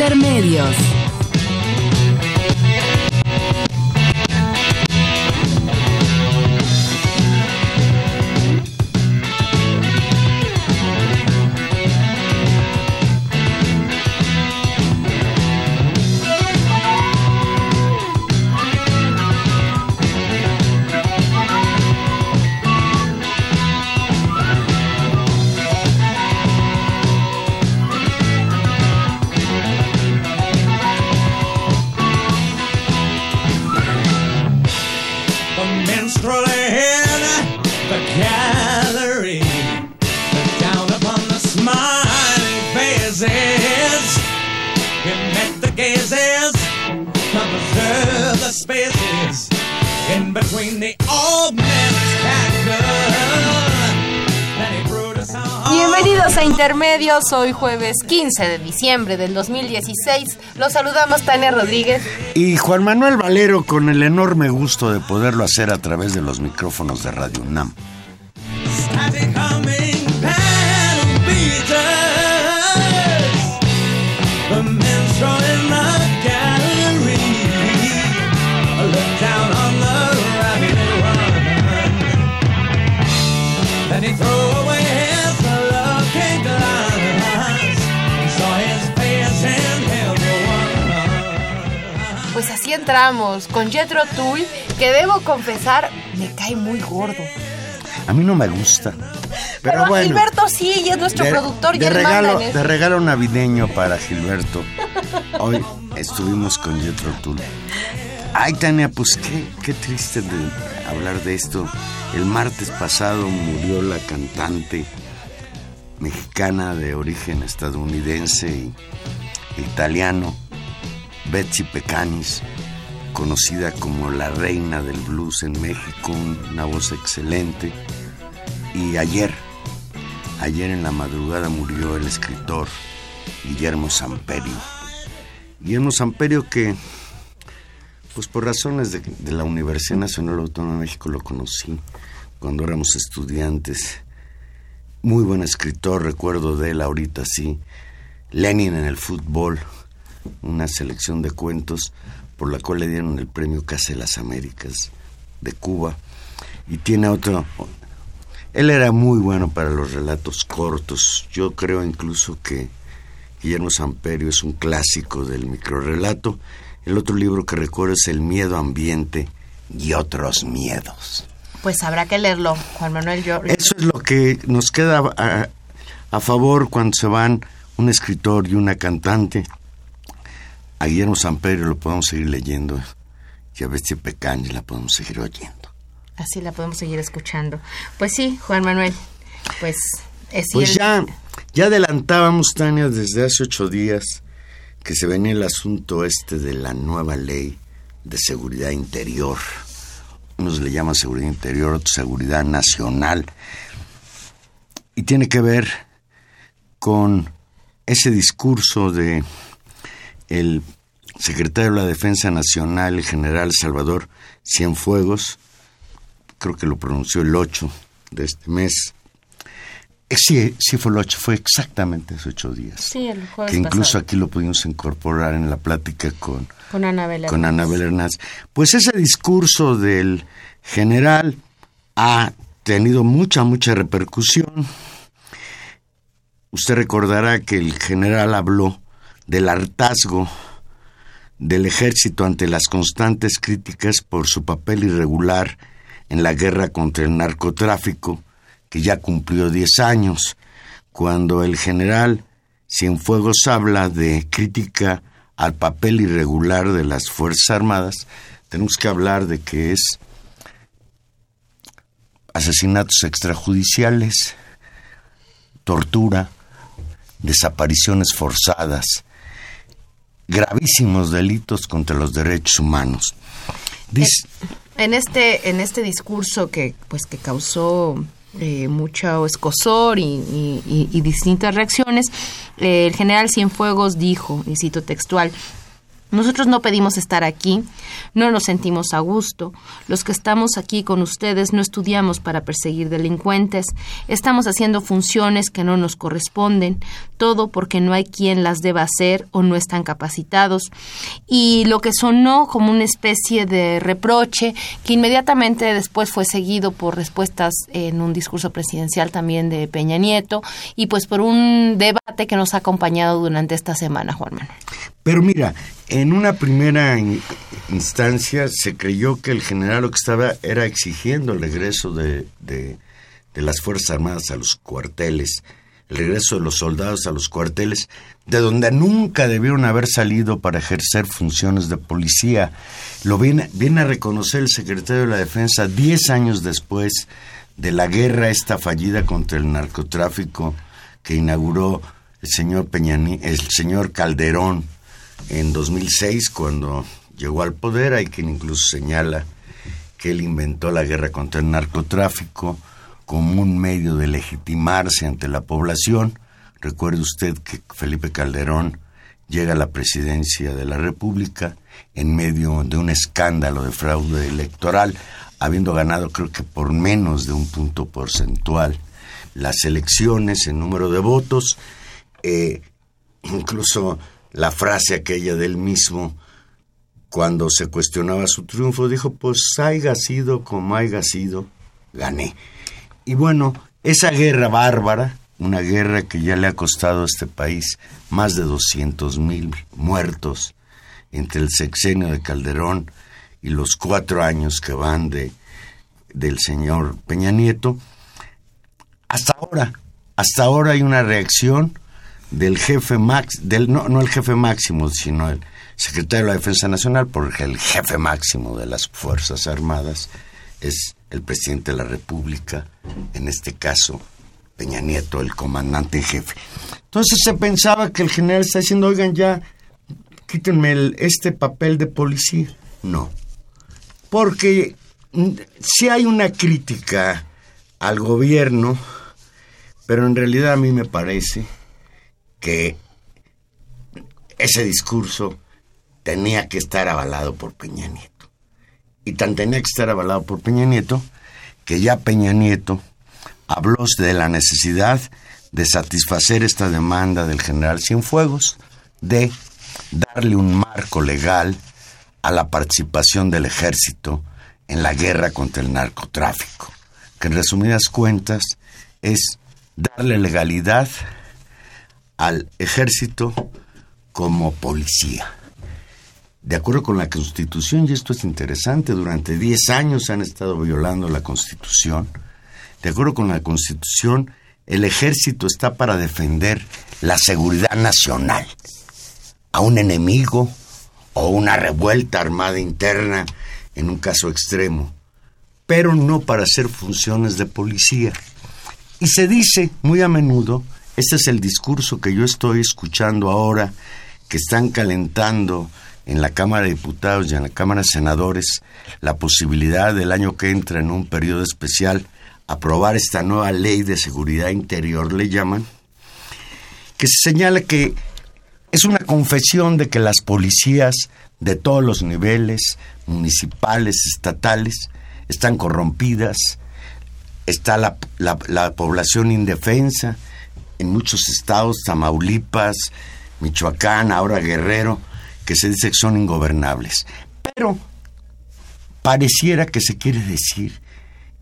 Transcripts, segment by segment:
Intermedios. Intermedios, hoy jueves 15 de diciembre del 2016. Los saludamos Tania Rodríguez. Y Juan Manuel Valero con el enorme gusto de poderlo hacer a través de los micrófonos de Radio UNAM. Con Jetro Tull, que debo confesar me cae muy gordo. A mí no me gusta. Pero, bueno. Gilberto sí, y es nuestro de, productor y de regalo, de regalo navideño para Gilberto. Hoy estuvimos con Jetro Tull. Ay, Tania, pues qué, qué triste de hablar de esto. El martes pasado murió la cantante mexicana de origen estadounidense y italiano, Betsy Pecanis, conocida como la reina del blues en México, una voz excelente. Y ayer, ayer en la madrugada murió el escritor Guillermo Samperio. Guillermo Samperio que, pues por razones de, de la Universidad Nacional Autónoma de México lo conocí cuando éramos estudiantes. Muy buen escritor, recuerdo de él ahorita sí. Lenin en el fútbol, una selección de cuentos por la cual le dieron el premio Casa de las Américas de Cuba. Y tiene otro... Él era muy bueno para los relatos cortos. Yo creo incluso que Guillermo Samperio es un clásico del microrelato. El otro libro que recuerdo es El miedo ambiente y otros miedos. Pues habrá que leerlo, Juan Manuel. Yo, Eso es lo que nos queda a, a favor cuando se van un escritor y una cantante. A Guillermo Samperio lo podemos seguir leyendo y a Bestia Pecaña la podemos seguir oyendo. Así la podemos seguir escuchando. Pues sí, Juan Manuel. Pues es Pues el- ya, ya adelantábamos, Tania, desde hace ocho días que se venía el asunto este de la nueva ley de seguridad interior. Unos le llaman seguridad interior, otros seguridad nacional. Y tiene que ver con ese discurso de el secretario de la Defensa Nacional, el general Salvador Cienfuegos, creo que lo pronunció el 8 de este mes. Eh, Sí, sí fue el 8, fue exactamente hace ocho días. Sí, el jueves que incluso pasado. aquí lo pudimos incorporar en la plática con, Con Anabel. con. Anabel Hernández. Pues ese discurso del general ha tenido mucha, mucha repercusión. Usted recordará que el general habló del hartazgo del ejército ante las constantes críticas por su papel irregular en la guerra contra el narcotráfico, que ya cumplió 10 años, cuando el general Cienfuegos habla de crítica al papel irregular de las Fuerzas Armadas, tenemos que hablar de que es asesinatos extrajudiciales, tortura, desapariciones forzadas, gravísimos delitos contra los derechos humanos. En este, en este discurso que, pues, que causó eh, mucho escosor y distintas reacciones, eh, el general Cienfuegos dijo, y cito textual, nosotros no pedimos estar aquí, no nos sentimos a gusto. Los que estamos aquí con ustedes no estudiamos para perseguir delincuentes, estamos haciendo funciones que no nos corresponden, todo porque no hay quien las deba hacer o no están capacitados. Y lo que sonó como una especie de reproche que inmediatamente después fue seguido por respuestas en un discurso presidencial también de Peña Nieto y pues por un debate que nos ha acompañado durante esta semana, Juan Manuel. Pero mira, en una primera in- instancia se creyó que el general lo que estaba era exigiendo el regreso de, de- las Fuerzas Armadas a los cuarteles, el regreso de los soldados a los cuarteles, de donde nunca debieron haber salido para ejercer funciones de policía. Lo viene, viene a reconocer el secretario de la Defensa diez años después de la guerra esta fallida contra el narcotráfico que inauguró el señor Peñani, el señor Calderón en 2006 cuando llegó al poder. Hay quien incluso señala que él inventó la guerra contra el narcotráfico como un medio de legitimarse ante la población. Recuerde usted que Felipe Calderón llega a la presidencia de la República en medio de un escándalo de fraude electoral, habiendo ganado creo que por menos de un punto porcentual las elecciones en número de votos, eh, incluso la frase aquella del mismo, cuando se cuestionaba su triunfo, dijo, pues haya sido como haya sido, gané. Y bueno, esa guerra bárbara, una guerra que ya le ha costado a este país más de 200 mil muertos entre el sexenio de Calderón y los cuatro años que van de, del señor Peña Nieto, hasta ahora, hasta ahora hay una reacción del jefe max, del no, no el jefe máximo, sino el secretario de la Defensa Nacional, porque el jefe máximo de las Fuerzas Armadas es el presidente de la República, en este caso Peña Nieto, el comandante en jefe. Entonces se pensaba que el general está diciendo, oigan ya, quítenme el- este papel de policía. No, porque si hay una crítica al gobierno, pero en realidad a mí me parece que ese discurso tenía que estar avalado por Peña Nieto. Y tan tenía que estar avalado por Peña Nieto que ya Peña Nieto habló de la necesidad de satisfacer esta demanda del general Cienfuegos de darle un marco legal a la participación del ejército en la guerra contra el narcotráfico, que en resumidas cuentas es darle legalidad al ejército como policía. De acuerdo con la Constitución, y esto es interesante, durante 10 años han estado violando la Constitución. De acuerdo con la Constitución, el ejército está para defender la seguridad nacional. A un enemigo o una revuelta armada interna en un caso extremo, pero no para hacer funciones de policía. Y se dice muy a menudo, este es el discurso que yo estoy escuchando ahora, que están calentando en la Cámara de Diputados y en la Cámara de Senadores la posibilidad del año que entra en un periodo especial aprobar esta nueva ley de seguridad interior, le llaman, que se señala que es una confesión de que las policías de todos los niveles, municipales, estatales, están corrompidas, está la, la- la población indefensa en muchos estados, Tamaulipas, Michoacán, ahora Guerrero, que se dice que son ingobernables. Pero pareciera que se quiere decir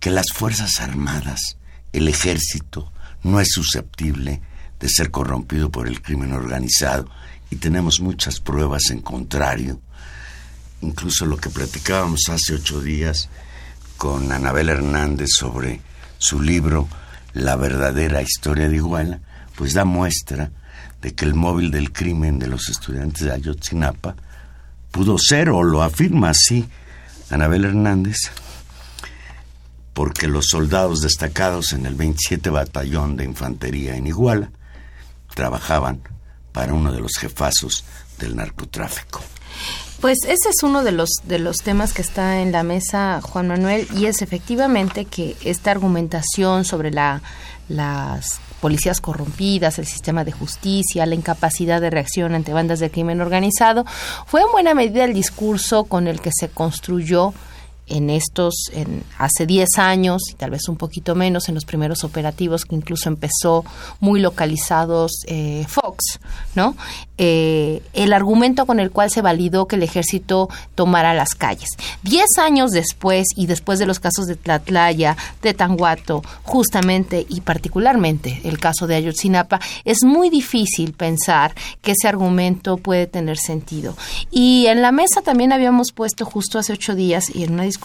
que las Fuerzas Armadas, el ejército, no es susceptible de ser corrompido por el crimen organizado y tenemos muchas pruebas en contrario. Incluso lo que platicábamos hace ocho días con Anabel Hernández sobre su libro La verdadera historia de Iguala, pues da muestra de que el móvil del crimen de los estudiantes de Ayotzinapa pudo ser, o lo afirma así Anabel Hernández, porque los soldados destacados en el 27 Batallón de Infantería en Iguala trabajaban para uno de los jefazos del narcotráfico. Pues ese es uno de los de los temas que está en la mesa, Juan Manuel, y es efectivamente que esta argumentación sobre la las policías corrompidas, el sistema de justicia, la incapacidad de reacción ante bandas de crimen organizado, fue en buena medida el discurso con el que se construyó en estos, en, hace 10 años y tal vez un poquito menos en los primeros operativos que incluso empezó muy localizados eh, Fox, ¿no? Eh, el argumento con el cual se validó que el ejército tomara las calles. Diez años después y después de los casos de Tlatlaya, de Tanguato, justamente y particularmente el caso de Ayotzinapa, es muy difícil pensar que ese argumento puede tener sentido. Y en la mesa también habíamos puesto justo hace ocho días y en una discusión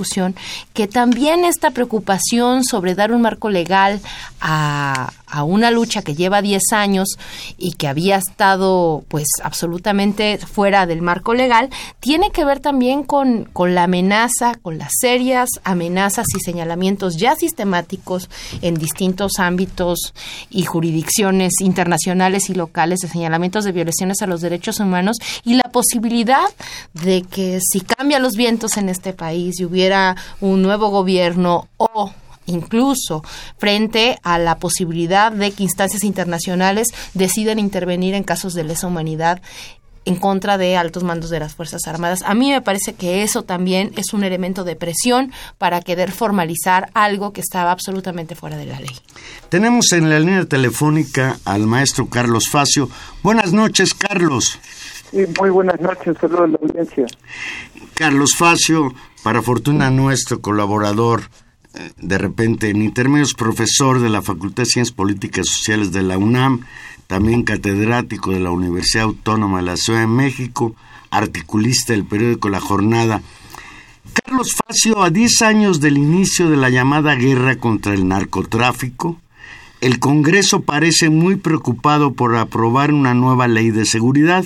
que también esta preocupación sobre dar un marco legal a, a una lucha que lleva 10 años y que había estado pues absolutamente fuera del marco legal, tiene que ver también con, con la amenaza, con las serias amenazas y señalamientos ya sistemáticos en distintos ámbitos y jurisdicciones internacionales y locales de señalamientos de violaciones a los derechos humanos y la posibilidad de que si cambian los vientos en este país y hubiera un nuevo gobierno o incluso frente a la posibilidad de que instancias internacionales decidan intervenir en casos de lesa humanidad en contra de altos mandos de las Fuerzas Armadas. A mí me parece que eso también es un elemento de presión para querer formalizar algo que estaba absolutamente fuera de la ley. Tenemos en la línea telefónica al maestro Carlos Facio. Buenas noches, Carlos. Muy buenas noches, saludos a la audiencia. Carlos Facio, para fortuna nuestro colaborador de repente en intermedios profesor de la Facultad de Ciencias Políticas y Sociales de la UNAM, también catedrático de la Universidad Autónoma de la Ciudad de México, articulista del periódico La Jornada. Carlos Facio, a 10 años del inicio de la llamada guerra contra el narcotráfico, el Congreso parece muy preocupado por aprobar una nueva ley de seguridad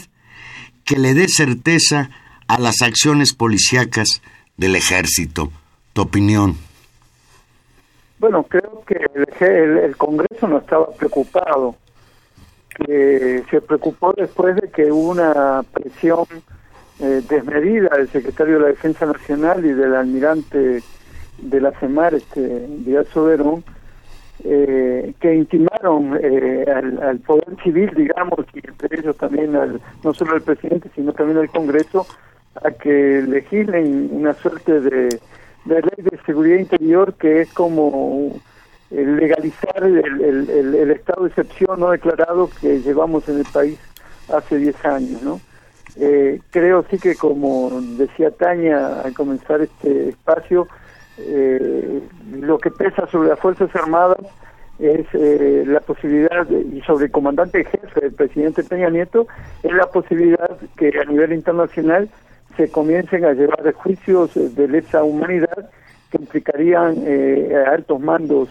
que le dé certeza a las acciones policíacas del ejército. Tu opinión. Bueno, creo que el, el, Congreso no estaba preocupado. Que se preocupó después de que hubo una presión eh, desmedida del secretario de la Defensa Nacional y del almirante de la CEMAR, este, Díaz Soberón, eh, que intimaron eh, al, poder civil, digamos, y entre ellos también al, no solo al presidente, sino también al Congreso, a que legislen una suerte de ley de seguridad interior que es como legalizar el, el, el, estado de excepción no declarado que llevamos en el país hace 10 años, ¿no? Eh, creo sí que como decía Tania al comenzar este espacio, eh, lo que pesa sobre las Fuerzas Armadas es eh, la posibilidad, y sobre el comandante jefe, el presidente Peña Nieto, es la posibilidad que a nivel internacional se comiencen a llevar juicios de lesa humanidad que implicarían eh, altos mandos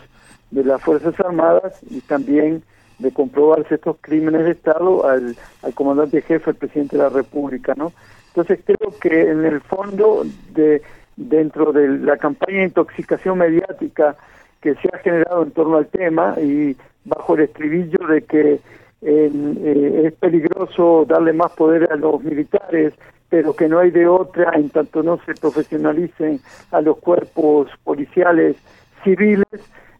de las Fuerzas Armadas y también de comprobarse estos crímenes de Estado al, al comandante jefe, el presidente de la República, ¿no? Entonces creo que en el fondo, de dentro de la campaña de intoxicación mediática que se ha generado en torno al tema y bajo el estribillo de que eh, es peligroso darle más poder a los militares, pero que no hay de otra en tanto no se profesionalicen a los cuerpos policiales civiles,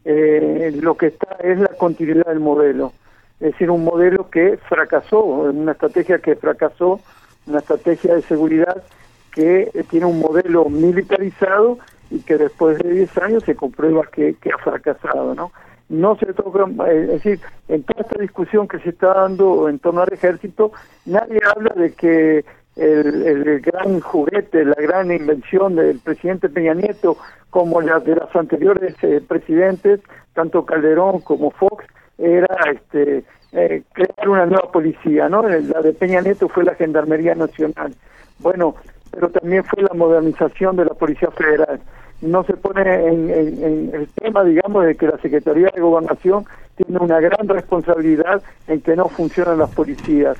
eh, lo que está es la continuidad del modelo. Es decir, un modelo que fracasó, una estrategia que fracasó, una estrategia de seguridad que tiene un modelo militarizado y que después de 10 años se comprueba que, ha fracasado, ¿no? No se toca, es decir, en toda esta discusión que se está dando en torno al ejército, nadie habla de que el, gran juguete, la gran invención del presidente Peña Nieto, como la de los anteriores eh, presidentes, tanto Calderón como Fox, era este eh, crear una nueva policía, ¿no? La de Peña Nieto fue la Gendarmería Nacional. Bueno, pero también fue la modernización de la Policía Federal. No se pone en, el tema, digamos, de que la Secretaría de Gobernación tiene una gran responsabilidad en que no funcionan las policías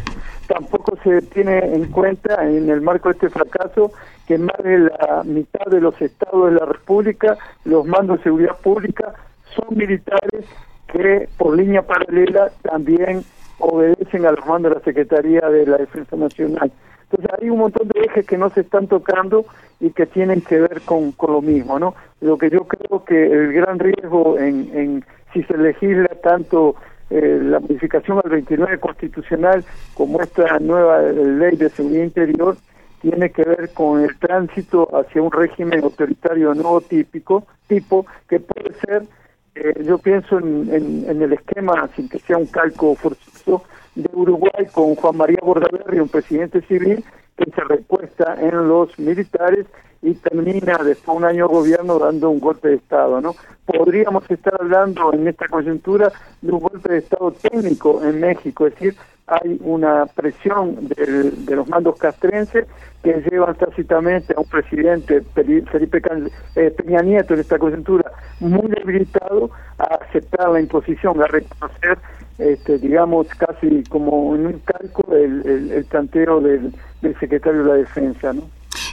tampoco se tiene en cuenta en el marco de este fracaso que más de la mitad de los estados de la República, los mandos de seguridad pública, son militares que por línea paralela también obedecen a los mandos de la Secretaría de la Defensa Nacional. Entonces hay un montón de ejes que no se están tocando y que tienen que ver con, con lo mismo, ¿no? Lo que yo creo que el gran riesgo en, en si se legisla tanto eh, la modificación al 29 constitucional como esta nueva ley de seguridad interior tiene que ver con el tránsito hacia un régimen autoritario no típico, tipo que puede ser, eh, yo pienso en, en, el esquema, sin que sea un calco forzoso, de Uruguay con Juan María Bordaberry, un presidente civil que se recuesta en los militares y termina después de un año gobierno dando un golpe de Estado, ¿no? Podríamos estar hablando en esta coyuntura de un golpe de Estado técnico en México, es decir, hay una presión de los mandos castrenses que llevan tácitamente a un presidente, Felipe eh, Peña Nieto, en esta coyuntura muy debilitado, a aceptar la imposición, a reconocer, este, digamos, casi como en un calco el, el, del, del secretario de la Defensa, ¿no?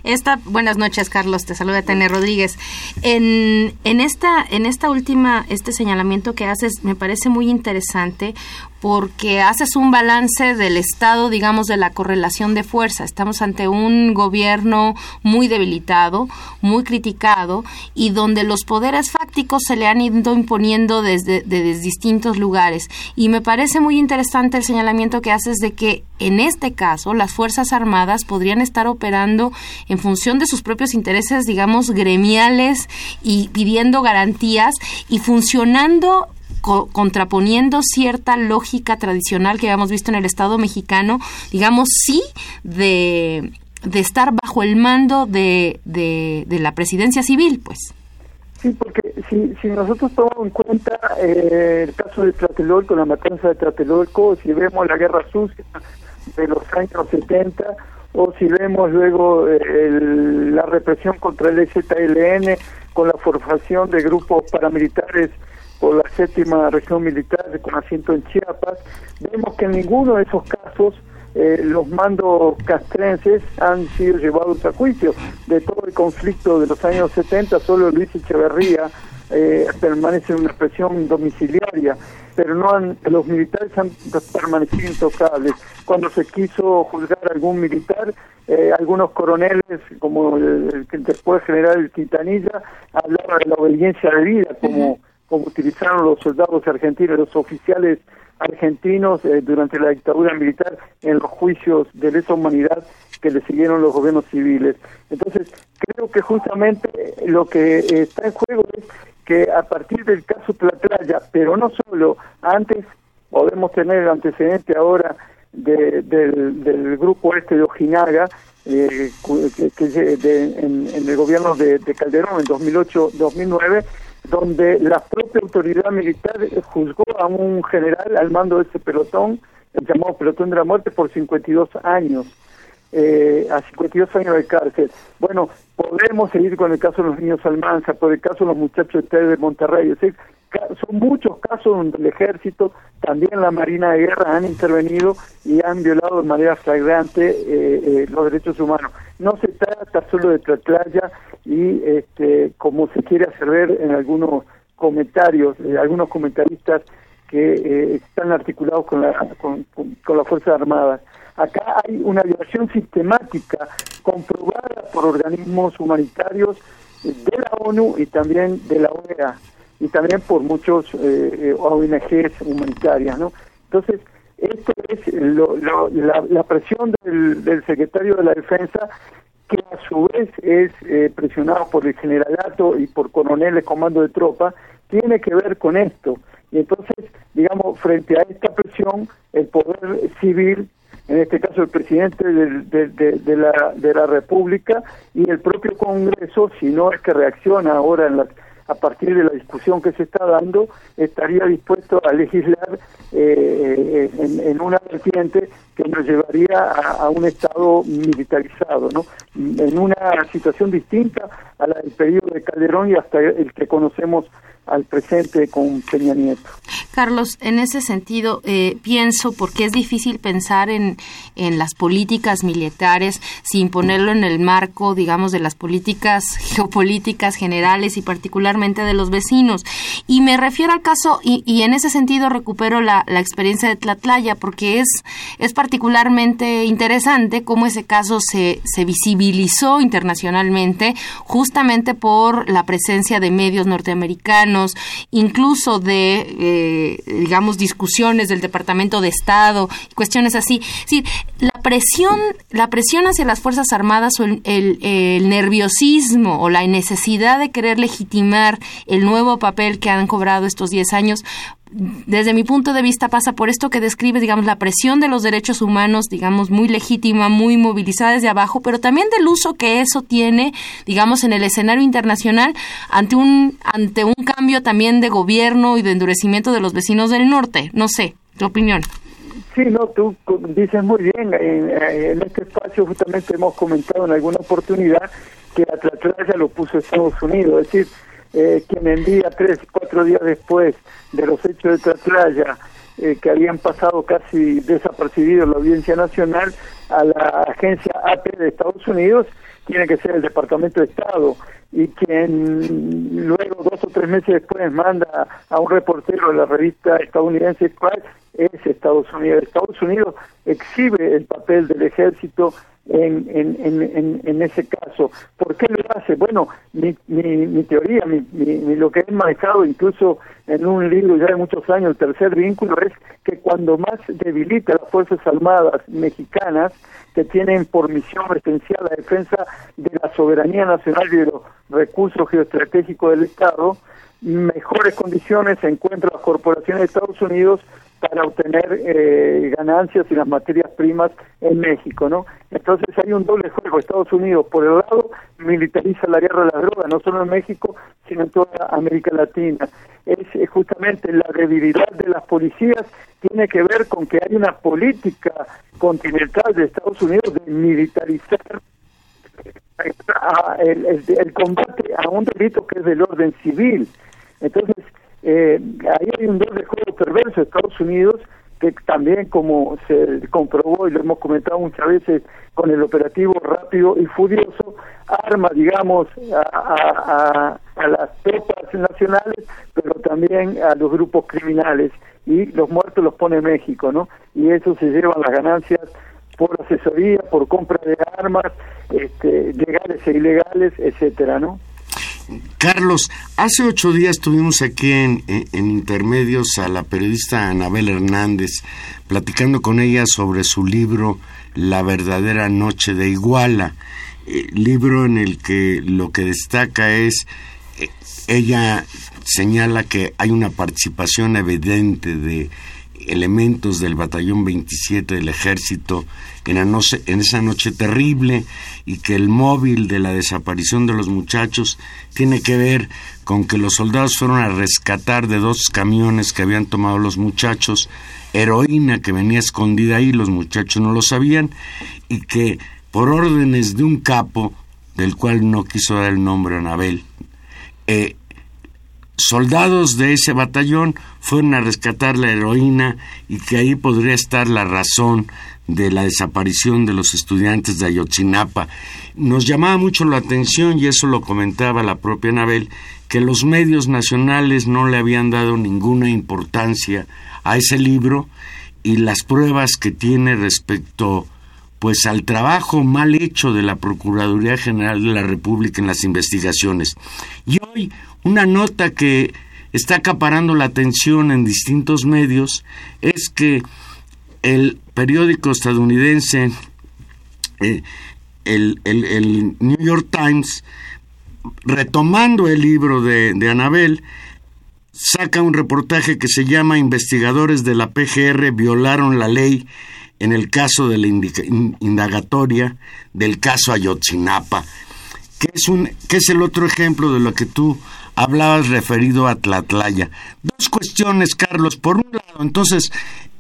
Esta, buenas noches, Carlos, te saluda Tene Rodríguez. En, en, esta, en esta última, este señalamiento que haces me parece muy interesante porque haces un balance del estado, digamos, de la correlación de fuerza. Estamos ante un gobierno muy debilitado, muy criticado y donde los poderes fácticos se le han ido imponiendo desde, desde distintos lugares. Y me parece muy interesante el señalamiento que haces de que en este caso las Fuerzas Armadas podrían estar operando en función de sus propios intereses, digamos, gremiales y pidiendo garantías y funcionando contraponiendo cierta lógica tradicional que habíamos visto en el Estado mexicano, digamos, sí, de, de estar bajo el mando de, de, la presidencia civil, pues. Sí, porque si, si nosotros tomamos en cuenta eh, el caso de Tlatelolco, la matanza de Tlatelolco, si vemos la guerra sucia de los años 70, o si vemos luego eh, la represión contra el EZLN con la formación de grupos paramilitares por la séptima región militar con asiento en Chiapas, vemos que en ninguno de esos casos eh, los mandos castrenses han sido llevados a juicio. De todo el conflicto de los años 70, solo Luis Echeverría eh, permanece en una presión domiciliaria, pero no han, los militares han permanecido intocables. Cuando se quiso juzgar a algún militar, eh, algunos coroneles, como el, que después general Quintanilla, hablaban de la obediencia de vida como como utilizaron los soldados argentinos, los oficiales argentinos eh, durante la dictadura militar en los juicios de lesa humanidad que le siguieron los gobiernos civiles. Entonces, creo que justamente lo que está en juego es que a partir del caso Tlatlaya, pero no solo, antes podemos tener el antecedente ahora del, grupo este de Ojinaga, eh, que, en, el gobierno de, de Calderón en 2008-2009, donde la propia autoridad militar juzgó a un general al mando de ese pelotón, el llamado pelotón de la muerte, por 52 años, eh, a 52 años de cárcel. Bueno, podemos seguir con el caso de los niños Almanza, por el caso de los muchachos de Monterrey, es son muchos casos donde el ejército, también la Marina de Guerra han intervenido y han violado de manera flagrante eh, eh, los derechos humanos. No se trata solo de Tlatlaya y este, como se quiere hacer ver en algunos comentarios, eh, algunos comentaristas que están articulados con, la, con, con las Fuerzas Armadas. Acá hay una violación sistemática comprobada por organismos humanitarios de la ONU y también de la OEA y también por muchos eh, eh ONGs humanitarias, ¿no? Entonces, esto es la, presión del, secretario de la Defensa, que a su vez es eh, presionado por el generalato y por coroneles comando de tropa, tiene que ver con esto. Y entonces, digamos, frente a esta presión, el poder civil, en este caso el presidente de, la, de la República y el propio Congreso, si no es que reacciona ahora en las a partir de la discusión que se está dando, estaría dispuesto a legislar eh, en, una vertiente que nos llevaría a, a, un Estado militarizado, ¿no? En una situación distinta a la del periodo de Calderón y hasta el que conocemos al presente con Peña Nieto. Carlos, en ese sentido, eh, pienso, porque es difícil pensar en, en las políticas militares sin ponerlo en el marco, digamos, de las políticas geopolíticas generales y particularmente de los vecinos. Y me refiero al caso, y, y en ese sentido recupero la, la, experiencia de Tlatlaya, porque es, es particularmente interesante cómo ese caso se, se visibilizó internacionalmente justamente por la presencia de medios norteamericanos incluso de, eh, digamos, discusiones del Departamento de Estado, cuestiones así. La presión, la presión hacia las Fuerzas Armadas o el, el, nerviosismo o la necesidad de querer legitimar el nuevo papel que han cobrado estos 10 años desde mi punto de vista pasa por esto que describe, digamos, la presión de los derechos humanos, digamos, muy legítima, muy movilizada desde abajo, pero también del uso que eso tiene, digamos, en el escenario internacional ante un ante un cambio también de gobierno y de endurecimiento de los vecinos del norte. No sé, tu opinión. Sí, no, tú dices muy bien. En, este espacio justamente hemos comentado en alguna oportunidad que la Tlatlaya lo puso Estados Unidos, es decir, eh, quien envía tres, cuatro días después de los hechos de Tatlaya, eh, que habían pasado casi desapercibidos la Audiencia Nacional, a la agencia AP de Estados Unidos, tiene que ser el Departamento de Estado. Y quien luego, dos o tres meses después, manda a un reportero de la revista estadounidense ¿cuál? es Estados Unidos. Estados Unidos exhibe el papel del ejército en, en, en, en, ese caso. ¿Por qué lo hace? Bueno, mi, mi, mi teoría, mi, mi, lo que he manejado incluso en un libro ya de muchos años, el tercer vínculo, es que cuando más debilita las Fuerzas Armadas mexicanas, que tienen por misión esencial la defensa de la soberanía nacional y de los recursos geoestratégicos del Estado, mejores condiciones se encuentran las corporaciones de Estados Unidos para obtener eh, ganancias y las materias primas en México, ¿no? Entonces hay un doble juego. Estados Unidos, por el lado, militariza la guerra de la droga, no solo en México, sino en toda América Latina. Es justamente la debilidad de las policías tiene que ver con que hay una política continental de Estados Unidos de militarizar el, el, el combate a un delito que es del orden civil. Entonces, eh, ahí hay un doble juego perverso de Estados Unidos que también como se comprobó y lo hemos comentado muchas veces con el operativo rápido y furioso, arma, digamos, a, a, las tropas nacionales, pero también a los grupos criminales. Y los muertos los pone México, ¿no? Y eso se llevan las ganancias por asesoría, por compra de armas, este, legales e ilegales, etcétera, ¿no? Carlos, hace ocho días tuvimos aquí en, Intermedios a la periodista Anabel Hernández platicando con ella sobre su libro La verdadera noche de Iguala, eh, libro en el que lo que destaca es, eh, ella señala que hay una participación evidente de elementos del batallón 27 del ejército en, esa noche terrible y que el móvil de la desaparición de los muchachos tiene que ver con que los soldados fueron a rescatar de dos camiones que habían tomado los muchachos heroína que venía escondida ahí, los muchachos no lo sabían, y que por órdenes de un capo, del cual no quiso dar el nombre a Anabel, eh, soldados de ese batallón fueron a rescatar la heroína y que ahí podría estar la razón de la desaparición de los estudiantes de Ayotzinapa. Nos llamaba mucho la atención, y eso lo comentaba la propia Anabel, que los medios nacionales no le habían dado ninguna importancia a ese libro y las pruebas que tiene respecto pues al trabajo mal hecho de la Procuraduría General de la República en las investigaciones. Y hoy una nota que está acaparando la atención en distintos medios es que el periódico estadounidense, eh, el, el, New York Times, retomando el libro de, de Anabel, saca un reportaje que se llama Investigadores de la PGR violaron la ley en el caso de la indagatoria del caso Ayotzinapa, que es, un, que es el otro ejemplo de lo que tú hablabas referido a Tlatlaya. Dos cuestiones, Carlos. Por un lado, entonces,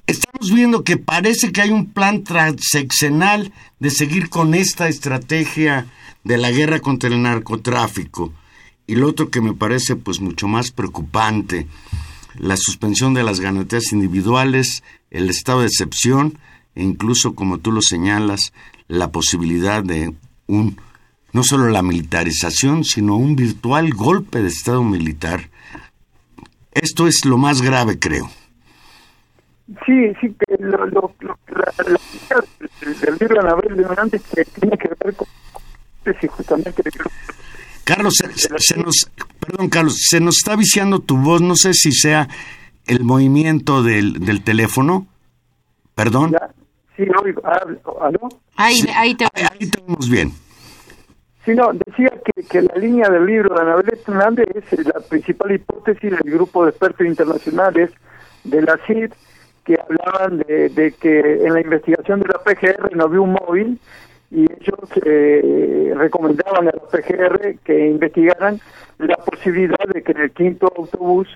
estamos viendo que parece que hay un plan transeccional de seguir con esta estrategia de la guerra contra el narcotráfico. Y lo otro que me parece pues mucho más preocupante, la suspensión de las ganancias individuales, el estado de excepción e incluso, como tú lo señalas, la posibilidad de un no solo la militarización, sino un virtual golpe de Estado militar. Esto es lo más grave, creo. Sí, sí, que lo, lo, lo- la, del, libro de Anabel de Hernández que tiene que ver con si justamente Carlos, se, se- nos, perdón, Carlos, se nos está viciando tu voz. No sé si sea el movimiento del, del teléfono. Perdón. ya, sí, hoy, hablo, ¿aló? Ahí, Sí, ahí te ahí, ahí te vemos bien. Sí, no, decía que, que la línea del libro de Anabel Hernández es eh, la principal hipótesis del grupo de expertos internacionales de la CID que hablaban de, que en la investigación de la PGR no había un móvil y ellos eh, recomendaban a la PGR que investigaran la posibilidad de que en el quinto autobús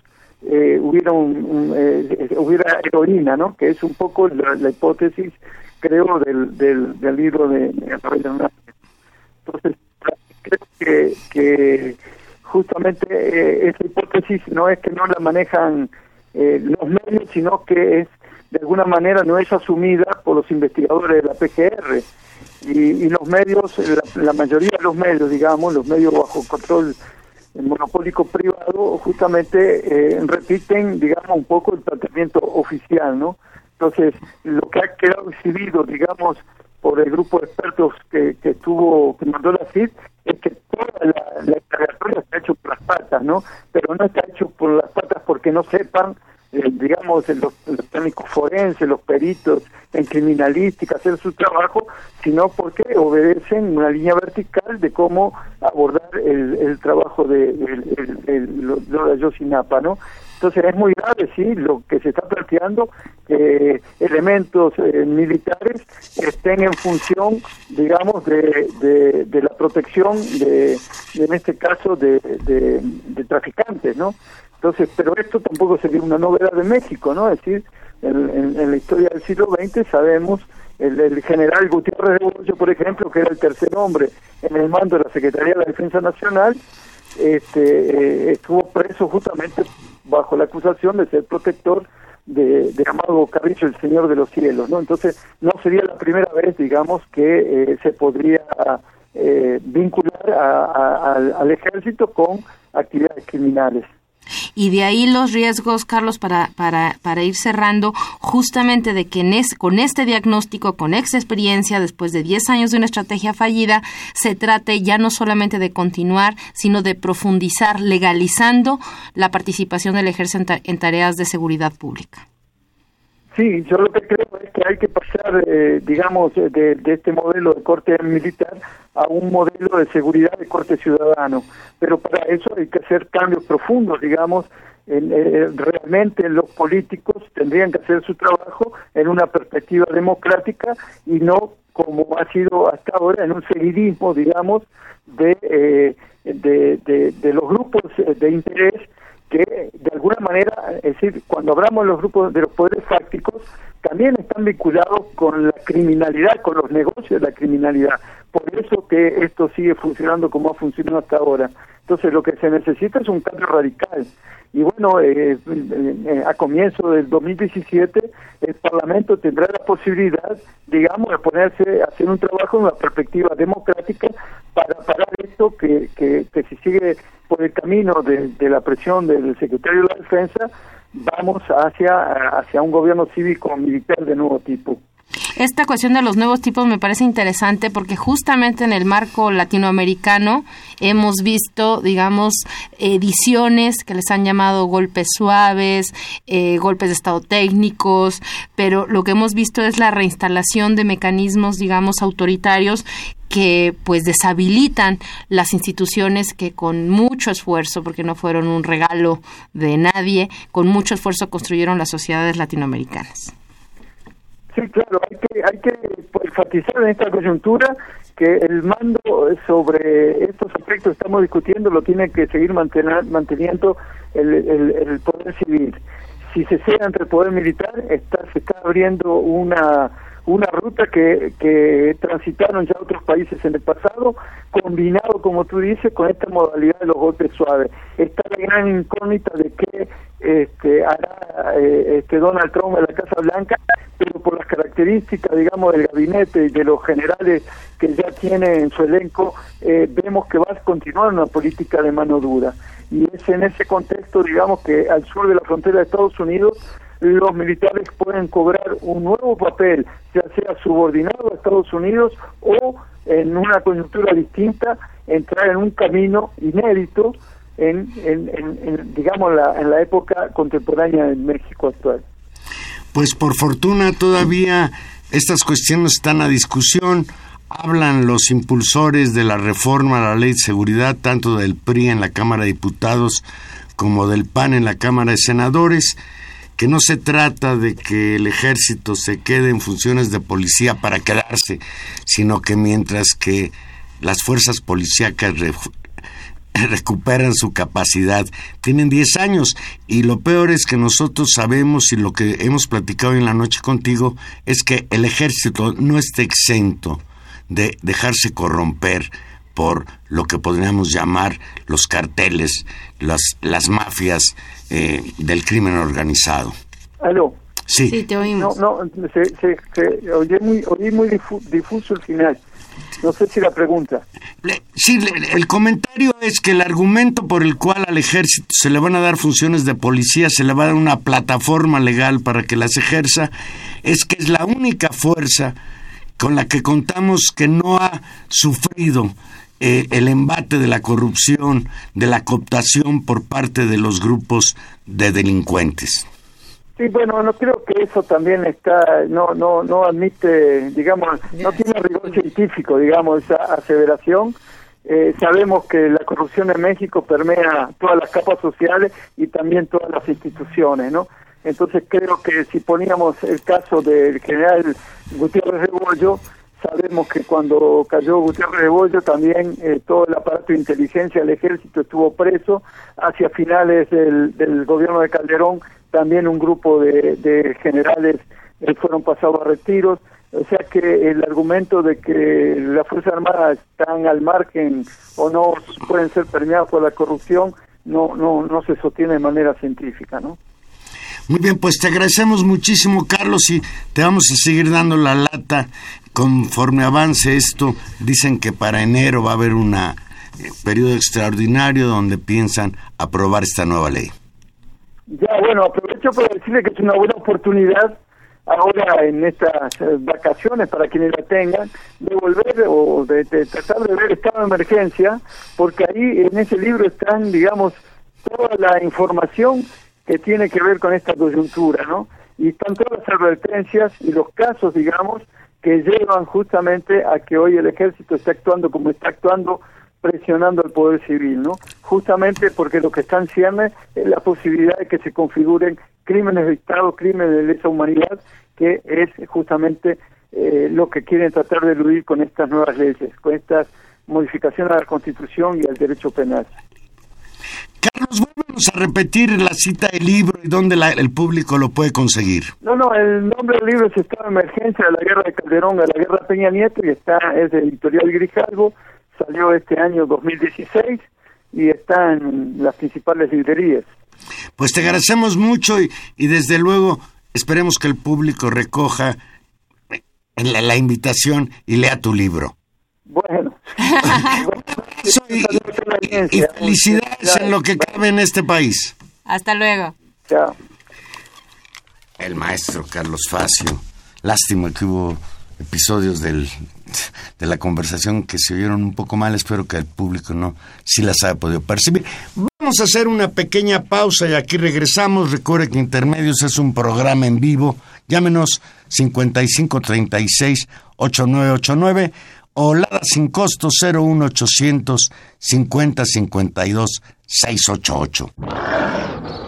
eh, hubiera un, eh, hubiera heroína, ¿no? Que es un poco la, hipótesis, creo, del, del, del libro de Anabel Hernández. Entonces, creo que, que justamente eh, esa hipótesis no es que no la manejan eh, los medios, sino que es de alguna manera no es asumida por los investigadores de la PGR. Y, y los medios, la, la mayoría de los medios, digamos, los medios bajo control monopólico privado, justamente eh, repiten, digamos, un poco el planteamiento oficial, ¿no? Entonces, lo que ha quedado exhibido, digamos, por el grupo de expertos que, que estuvo, que mandó la CID, es que toda la, la interrogatoria está hecho por las patas, ¿no? Pero no está hecho por las patas porque no sepan, eh, digamos, los, los técnicos forenses, los peritos en criminalística hacer su trabajo, sino porque obedecen una línea vertical de cómo abordar el, el trabajo de, el, el, el- de Ayotzinapa, ¿no? Entonces es muy grave, sí, lo que se está planteando, que elementos eh, militares estén en función, digamos, de, de, la protección, de, en este caso, de, de, traficantes, ¿no? Entonces, pero esto tampoco sería una novedad de México, ¿no? Es decir, en, en- la historia del siglo XX sabemos el, el general Gutiérrez de Bollo, por ejemplo, que era el tercer hombre en el mando de la Secretaría de la Defensa Nacional, este, eh, estuvo preso justamente bajo la acusación de ser protector de, de Amado Carrillo, el Señor de los Cielos, ¿no? Entonces, no sería la primera vez, digamos, que eh, se podría eh, vincular a- al ejército con actividades criminales. Y de ahí los riesgos, Carlos, para, para, para ir cerrando, justamente de que en con este diagnóstico, con esta experiencia, después de 10 años de una estrategia fallida, se trate ya no solamente de continuar, sino de profundizar, legalizando la participación del ejército en ta- en tareas de seguridad pública. Sí, yo lo que creo que hay que pasar, eh, digamos, de, de este modelo de corte militar a un modelo de seguridad de corte ciudadano. Pero para eso hay que hacer cambios profundos, digamos. En, eh, realmente los políticos tendrían que hacer su trabajo en una perspectiva democrática y no como ha sido hasta ahora en un seguidismo, digamos, de, eh, de, de, de los grupos eh, de interés que de alguna manera, es decir, cuando hablamos de los grupos de los poderes fácticos, también están vinculados con la criminalidad, con los negocios de la criminalidad. Por eso que esto sigue funcionando como ha funcionado hasta ahora. Entonces lo que se necesita es un cambio radical. Y bueno, eh, eh, a comienzo del 2017 el Parlamento tendrá la posibilidad, digamos, de ponerse a hacer un trabajo en una perspectiva democrática para parar esto que, que, que si sigue por el camino de, de la presión del secretario de la Defensa, vamos hacia, hacia un gobierno cívico militar de nuevo tipo. Esta cuestión de los nuevos tipos me parece interesante porque justamente en el marco latinoamericano hemos visto, digamos, ediciones que les han llamado golpes suaves, eh, golpes de estado técnicos, pero lo que hemos visto es la reinstalación de mecanismos, digamos, autoritarios que pues deshabilitan las instituciones que con mucho esfuerzo, porque no fueron un regalo de nadie, con mucho esfuerzo construyeron las sociedades latinoamericanas. Sí, claro, hay que, hay que enfatizar en esta coyuntura que el mando sobre estos aspectos que estamos discutiendo lo tiene que seguir mantener, manteniendo el, el, el poder civil. si se cede ante el poder militar, está, se está abriendo una una ruta que, que transitaron ya otros países en el pasado, combinado, como tú dices, con esta modalidad de los golpes suaves. Está la gran incógnita de qué este, hará eh, este Donald Trump en la Casa Blanca, pero por las características, digamos, del gabinete y de los generales que ya tiene en su elenco, eh, vemos que va a continuar una política de mano dura. Y es en ese contexto, digamos, que al sur de la frontera de Estados Unidos, los militares pueden cobrar un nuevo papel, ya sea subordinado a Estados Unidos o en una coyuntura distinta, entrar en un camino inédito en, en, digamos, la, en la época contemporánea de México actual. Pues por fortuna todavía estas cuestiones están a discusión. Hablan los impulsores de la reforma a la ley de seguridad, tanto del PRI en la Cámara de Diputados como del PAN en la Cámara de Senadores que no se trata de que el ejército se quede en funciones de policía para quedarse, sino que mientras que las fuerzas policíacas recuperan su capacidad, tienen 10 años y lo peor es que nosotros sabemos y lo que hemos platicado en la noche contigo es que el ejército no está exento de dejarse corromper por lo que podríamos llamar los carteles, las, las mafias eh, del crimen organizado. ¿Aló? Sí. te oímos. No, no, se, se, oí muy, oí muy difuso el final. No sé si la pregunta. sí, el comentario es que el argumento por el cual al ejército se le van a dar funciones de policía, se le va a dar una plataforma legal para que las ejerza, es que es la única fuerza con la que contamos que no ha sufrido eh, el embate de la corrupción, de la cooptación por parte de los grupos de delincuentes. Sí, bueno, no creo que eso también está, no, no, no admite, digamos, no tiene rigor científico, digamos, esa aseveración. Eh, sabemos que la corrupción en México permea todas las capas sociales y también todas las instituciones, ¿no? Entonces creo que si poníamos el caso del general Gutiérrez Rebollo, Sabemos que cuando cayó Gutiérrez de Bollo también eh, todo el aparato de inteligencia del ejército estuvo preso. Hacia finales del, gobierno de Calderón también un grupo de, generales eh, fueron pasados a retiros. O sea que el argumento de que las Fuerzas Armadas están al margen o no pueden ser permeadas por la corrupción no, no, no se sostiene de manera científica, ¿no? Muy bien, pues te agradecemos muchísimo, Carlos, y te vamos a seguir dando la lata conforme avance esto. Dicen que para enero va a haber un eh, periodo extraordinario donde piensan aprobar esta nueva ley. Ya, bueno, aprovecho para decirle que es una buena oportunidad ahora en estas eh, vacaciones para quienes la tengan, de volver o de, de, tratar de ver estado de emergencia, porque ahí en ese libro están, digamos, toda la información que tiene que ver con esta coyuntura, ¿no? Y están todas las advertencias y los casos, digamos, que llevan justamente a que hoy el ejército está actuando como está actuando, presionando al poder civil, ¿no? Justamente porque lo que están cierne es la posibilidad de que se configuren crímenes de Estado, crímenes de lesa humanidad, que es justamente eh, lo que quieren tratar de eludir con estas nuevas leyes, con estas modificaciones a la Constitución y al derecho penal. Carlos, vuelvemos a repetir la cita del libro y dónde el público lo puede conseguir. No, no, el nombre del libro es Estado de Emergencia de la Guerra de Calderón a la Guerra Peña Nieto y está, es de Editorial Grijalvo, salió este año 2016 y está en las principales librerías. Pues te agradecemos mucho y, y desde luego esperemos que el público recoja la, la invitación y lea tu libro. Bueno. y, felicidades en lo que cabe en este país. Hasta luego. Chao. El maestro Carlos Facio. Lástima que hubo episodios del, de la conversación que se oyeron un poco mal. Espero que el público no si las haya podido percibir. Vamos a hacer una pequeña pausa y aquí regresamos. Recuerde que Intermedios es un programa en vivo. Llámenos 5536 8989 o Lada sin costo 01800 50 52 688.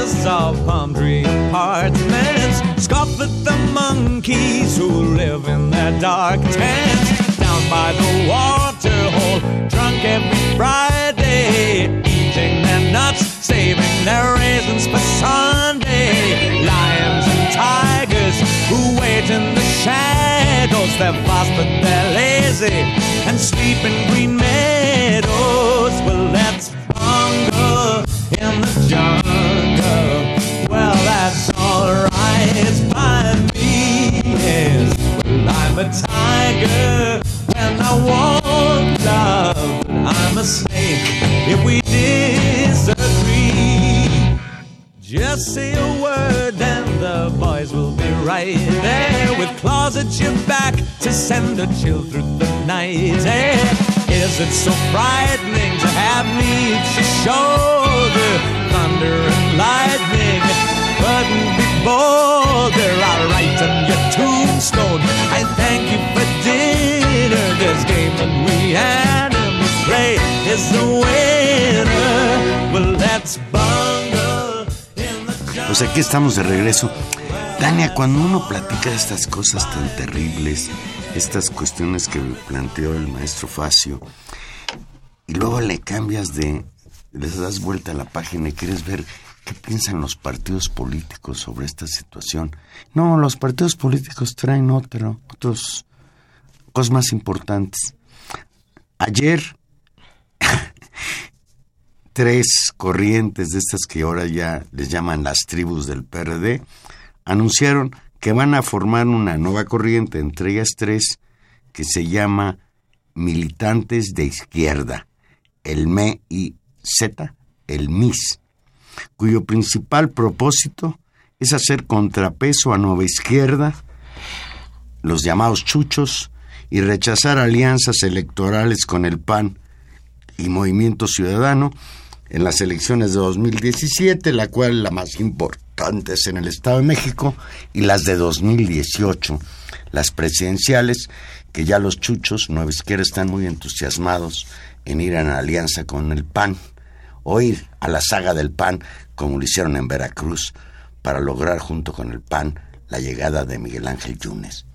Of palm tree apartments, scoff at the monkeys who live in their dark tents. Down by the water hole, drunk every Friday, eating their nuts, saving their raisins for Sunday. Lions and tigers who wait in the shadows, they're fast but they're lazy and sleep in green meadows. Well, let's bungle in the jungle. A tiger and I want love. I'm a snake if we disagree. Just say a word and the boys will be right there with claws at your back to send a chill through the night air. Is it so frightening to have me at your shoulder? Thunder and lightning couldn't be bolder. I'll write Pues aquí estamos de regreso. Tania, cuando uno platica estas cosas tan terribles, estas cuestiones que planteó el maestro Facio, y luego le cambias de, les das vuelta a la página y quieres ver qué piensan los partidos políticos sobre esta situación. No, los partidos políticos traen otro, otros cosas más importantes. Ayer tres corrientes de estas que ahora ya les llaman las tribus del PRD, anunciaron que van a formar una nueva corriente, entre ellas tres, que se llama Militantes de Izquierda, el MEIZ, el MIS, cuyo principal propósito es hacer contrapeso a Nueva Izquierda, los llamados chuchos, y rechazar alianzas electorales con el PAN y Movimiento Ciudadano en las elecciones de 2017, la cual la más importante es en el Estado de México, y las de 2018, las presidenciales, que ya los chuchos, Nueva Izquierda, están muy entusiasmados en ir en alianza con el PAN, o ir a la saga del PAN, como lo hicieron en Veracruz, para lograr junto con el PAN la llegada de Miguel Ángel Yunes.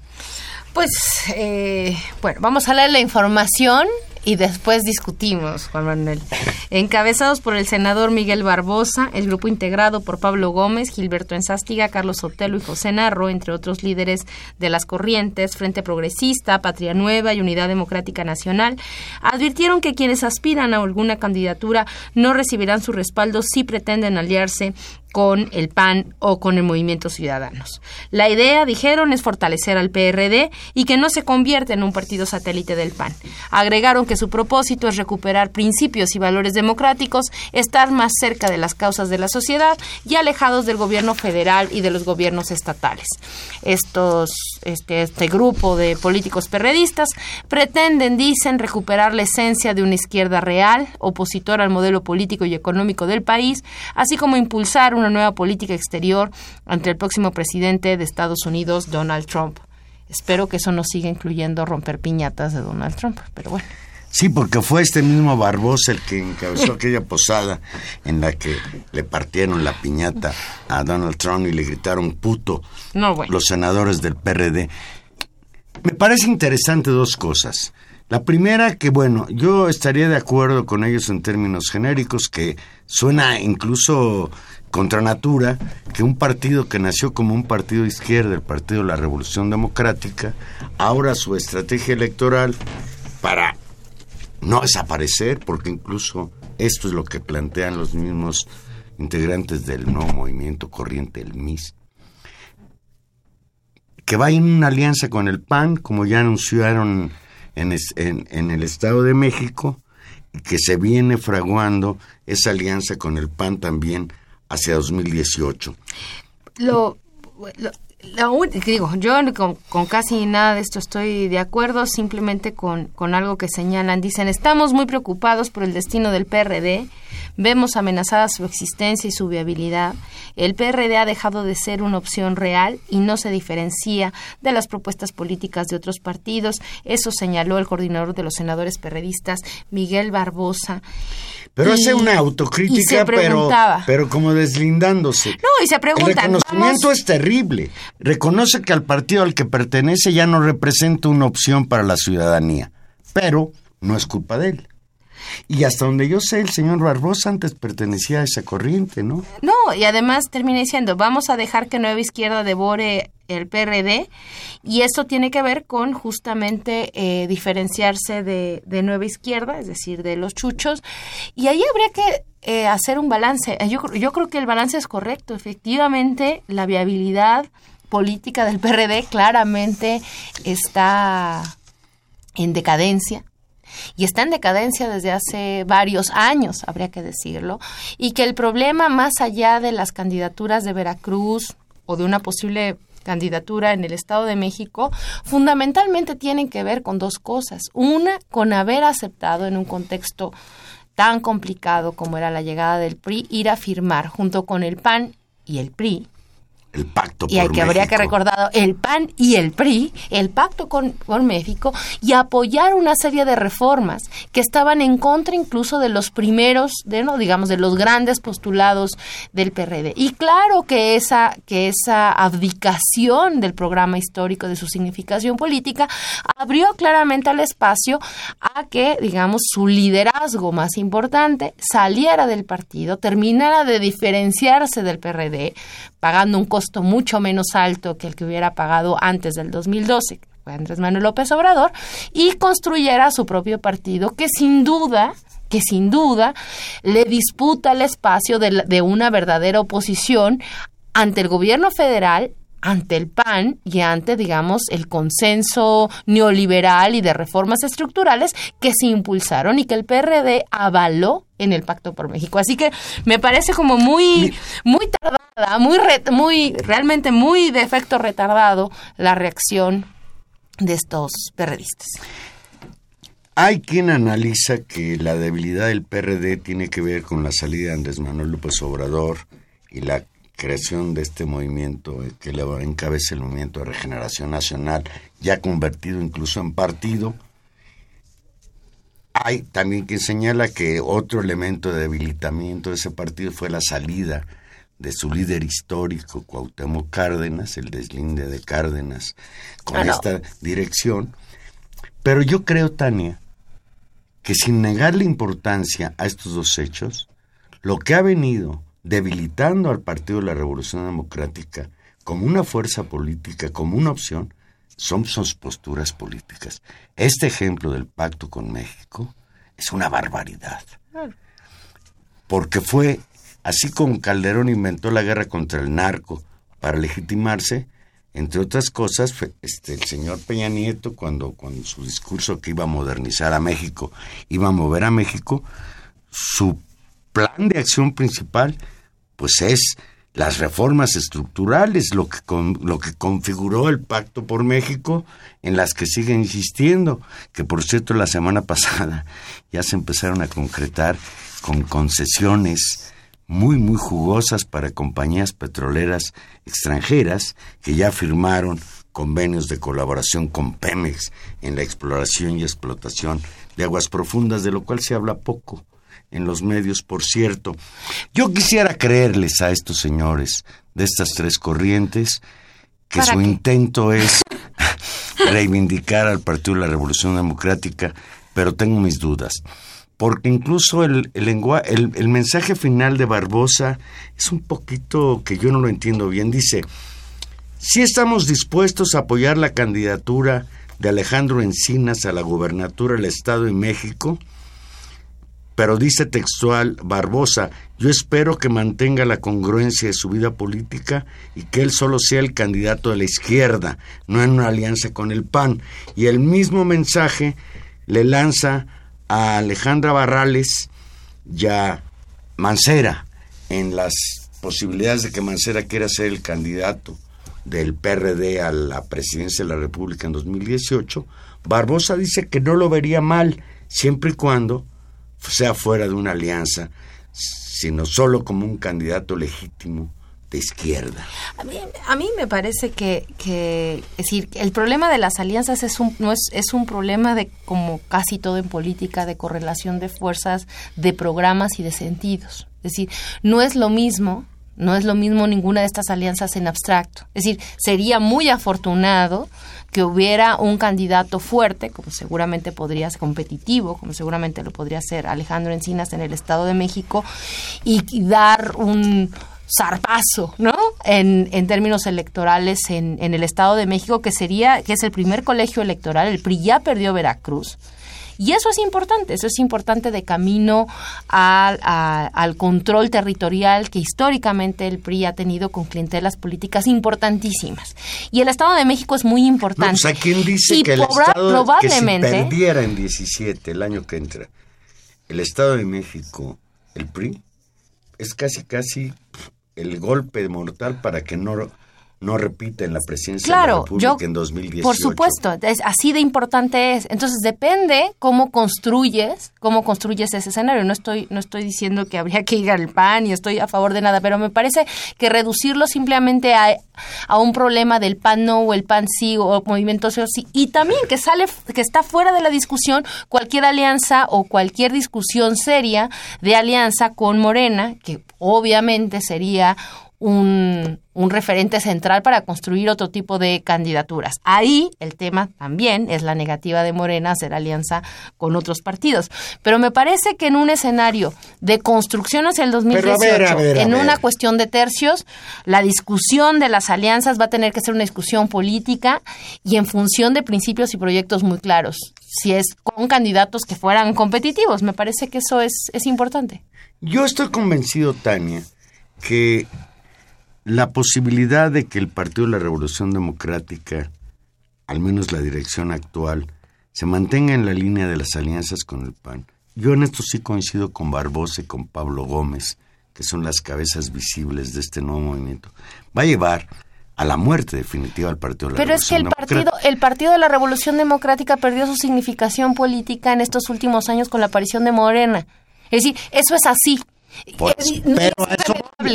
Pues, eh, bueno, vamos a leer la información y después discutimos, Juan Manuel. Encabezados por el senador Miguel Barbosa, el grupo integrado por Pablo Gómez, Gilberto Enzástiga, Carlos Sotelo y José Narro, entre otros líderes de las corrientes Frente Progresista, Patria Nueva y Unidad Democrática Nacional, advirtieron que quienes aspiran a alguna candidatura no recibirán su respaldo si pretenden aliarse con el PAN o con el Movimiento Ciudadanos. La idea, dijeron, es fortalecer al PRD y que no se convierta en un partido satélite del PAN. Agregaron que su propósito es recuperar principios y valores democráticos, estar más cerca de las causas de la sociedad y alejados del gobierno federal y de los gobiernos estatales. Estos, este, este grupo de políticos perredistas pretenden, dicen, recuperar la esencia de una izquierda real, opositora al modelo político y económico del país, así como impulsar una nueva política exterior ante el próximo presidente de Estados Unidos, Donald Trump. Espero que eso no siga incluyendo romper piñatas de Donald Trump, pero bueno. Sí, porque fue este mismo Barbosa el que encabezó aquella posada en la que le partieron la piñata a Donald Trump y le gritaron puto No, bueno. los senadores del PRD. Me parece interesante dos cosas. La primera, que bueno, yo estaría de acuerdo con ellos en términos genéricos, que suena incluso contra natura que un partido que nació como un partido de izquierda, el Partido de la Revolución Democrática, ahora su estrategia electoral para no desaparecer, porque incluso esto es lo que plantean los mismos integrantes del nuevo movimiento corriente, el MIS, que va en una alianza con el PAN, como ya anunciaron en, en el Estado de México, y que se viene fraguando esa alianza con el PAN también hacia 2018. Lo, lo- la digo, yo con, con casi nada de esto estoy de acuerdo, simplemente con, con algo que señalan. Dicen, estamos muy preocupados por el destino del PRD, vemos amenazada su existencia y su viabilidad. El PRD ha dejado de ser una opción real y no se diferencia de las propuestas políticas de otros partidos. Eso señaló el coordinador de los senadores perredistas, Miguel Barbosa. Pero Y- hace una autocrítica, pero, pero como deslindándose. No, y se El preguntan, reconocimiento vamos- es terrible. Reconoce que al partido al que pertenece ya no representa una opción para la ciudadanía, pero no es culpa de él. Y hasta donde yo sé, el señor Barbosa antes pertenecía a esa corriente, ¿no? No, y además termina diciendo, vamos a dejar que Nueva Izquierda devore el PRD y esto tiene que ver con justamente eh, diferenciarse de, Nueva Izquierda, es decir, de los chuchos, y ahí habría que eh, hacer un balance. Yo, yo creo que el balance es correcto, efectivamente, la viabilidad política del PRD claramente está en decadencia y está en decadencia desde hace varios años, habría que decirlo, y que el problema más allá de las candidaturas de Veracruz o de una posible candidatura en el Estado de México, fundamentalmente tienen que ver con dos cosas. Una, con haber aceptado en un contexto tan complicado como era la llegada del PRI, ir a firmar junto con el PAN y el PRI El pacto y por que habría que recordar el PAN y el PRI, el pacto con, con México, y apoyar una serie de reformas que estaban en contra incluso de los primeros, de no digamos, de los grandes postulados del PRD. Y claro que esa, que esa abdicación del programa histórico de su significación política abrió claramente el espacio a que, digamos, su liderazgo más importante saliera del partido, terminara de diferenciarse del PRD, pagando un costo mucho menos alto que el que hubiera pagado antes del 2012, que fue Andrés Manuel López Obrador, y construyera su propio partido que sin duda que sin duda le disputa el espacio de, la- de una verdadera oposición ante el gobierno federal ante el PAN y ante, digamos, el consenso neoliberal y de reformas estructurales que se impulsaron y que el PRD avaló en el Pacto por México. Así que me parece como muy, muy tardada, muy, re- muy, realmente muy de efecto retardado la reacción de estos perredistas. Hay quien analiza que la debilidad del PRD tiene que ver con la salida de Andrés Manuel López Obrador y la creación de este movimiento eh, que le encabeza el movimiento de regeneración nacional, ya convertido incluso en partido. Hay también quien señala que otro elemento de debilitamiento de ese partido fue la salida de su líder histórico, Cuauhtémoc Cárdenas, el deslinde de Cárdenas, con Ah, no. esta dirección. Pero yo creo, Tania, que sin negarle importancia a estos dos hechos, lo que ha venido debilitando al Partido de la Revolución Democrática como una fuerza política, como una opción, son sus posturas políticas. Este ejemplo del pacto con México es una barbaridad. Porque fue, así como Calderón inventó la guerra contra el narco para legitimarse, entre otras cosas, este, el señor Peña Nieto, cuando con su discurso que iba a modernizar a México, iba a mover a México, su plan de acción principal, pues es las reformas estructurales, lo que, con- lo que configuró el Pacto por México, en las que sigue insistiendo, que por cierto la semana pasada ya se empezaron a concretar con concesiones muy, muy jugosas para compañías petroleras extranjeras que ya firmaron convenios de colaboración con Pemex en la exploración y explotación de aguas profundas, de lo cual se habla poco en los medios, por cierto. Yo quisiera creerles a estos señores de estas tres corrientes que ¿Para su qué? intento es reivindicar al Partido de la Revolución Democrática, pero tengo mis dudas. Porque incluso el, el, lengua- el, el mensaje final de Barbosa es un poquito que yo no lo entiendo bien. Dice, si estamos dispuestos a apoyar la candidatura de Alejandro Encinas a la gubernatura del Estado de México, pero dice textual Barbosa, yo espero que mantenga la congruencia de su vida política y que él solo sea el candidato de la izquierda, no en una alianza con el PAN. Y el mismo mensaje le lanza a Alejandra Barrales y a Mancera en las posibilidades de que Mancera quiera ser el candidato del PRD a la presidencia de la República en 2018, Barbosa dice que no lo vería mal siempre y cuando sea fuera de una alianza, sino solo como un candidato legítimo de izquierda. A mí, a me parece que, que, es decir, el problema de las alianzas es un, no es, es un problema de, como casi todo en política, de correlación de fuerzas, de programas y de sentidos. Es decir, no es lo mismo no es lo mismo ninguna de estas alianzas en abstracto. Es decir, sería muy afortunado que hubiera un candidato fuerte, como seguramente podría ser competitivo, como seguramente lo podría ser Alejandro Encinas en el Estado de México, y, dar un zarpazo, ¿no? En, en términos electorales en, en el Estado de México, que sería, que es el primer colegio electoral, el PRI ya perdió Veracruz y eso es importante, eso es importante de camino al control territorial que históricamente el PRI ha tenido con clientelas políticas importantísimas. Y el Estado de México es muy importante. No, ¿quién dice que el Estado probablemente, que si perdiera en 17 el año que entra el Estado de México, el PRI, es casi casi el golpe mortal para que no no repite en la presidencia de la República en 2018. Por supuesto, es, así de importante es. Entonces depende cómo construyes, cómo construyes ese escenario. No estoy, no estoy diciendo que habría que ir al PAN y estoy a favor de nada, pero me parece que reducirlo simplemente a, a un problema del PAN no o el PAN sí o movimiento sí y también que sale, que está fuera de la discusión cualquier alianza o cualquier discusión seria de alianza con Morena, que obviamente sería un, un, referente central para construir otro tipo de candidaturas. Ahí el tema también es la negativa de Morena hacer alianza con otros partidos. Pero me parece que en un escenario de construcción hacia el 2018, en una cuestión de tercios, la discusión de las alianzas va a tener que ser una discusión política y en función de principios y proyectos muy claros. Si es con candidatos que fueran competitivos, me parece que eso es, es importante. Yo estoy convencido, Tania, que la posibilidad de que el Partido de la Revolución Democrática, al menos la dirección actual, se mantenga en la línea de las alianzas con el PAN. Yo en esto sí coincido con Barbosa y con Pablo Gómez, que son las cabezas visibles de este nuevo movimiento. Va a llevar a la muerte definitiva al Partido de la Pero es que el partido, el Partido de la Revolución Democrática perdió su significación política en estos últimos años con la aparición de Morena. Es decir, eso es así. Pues, pero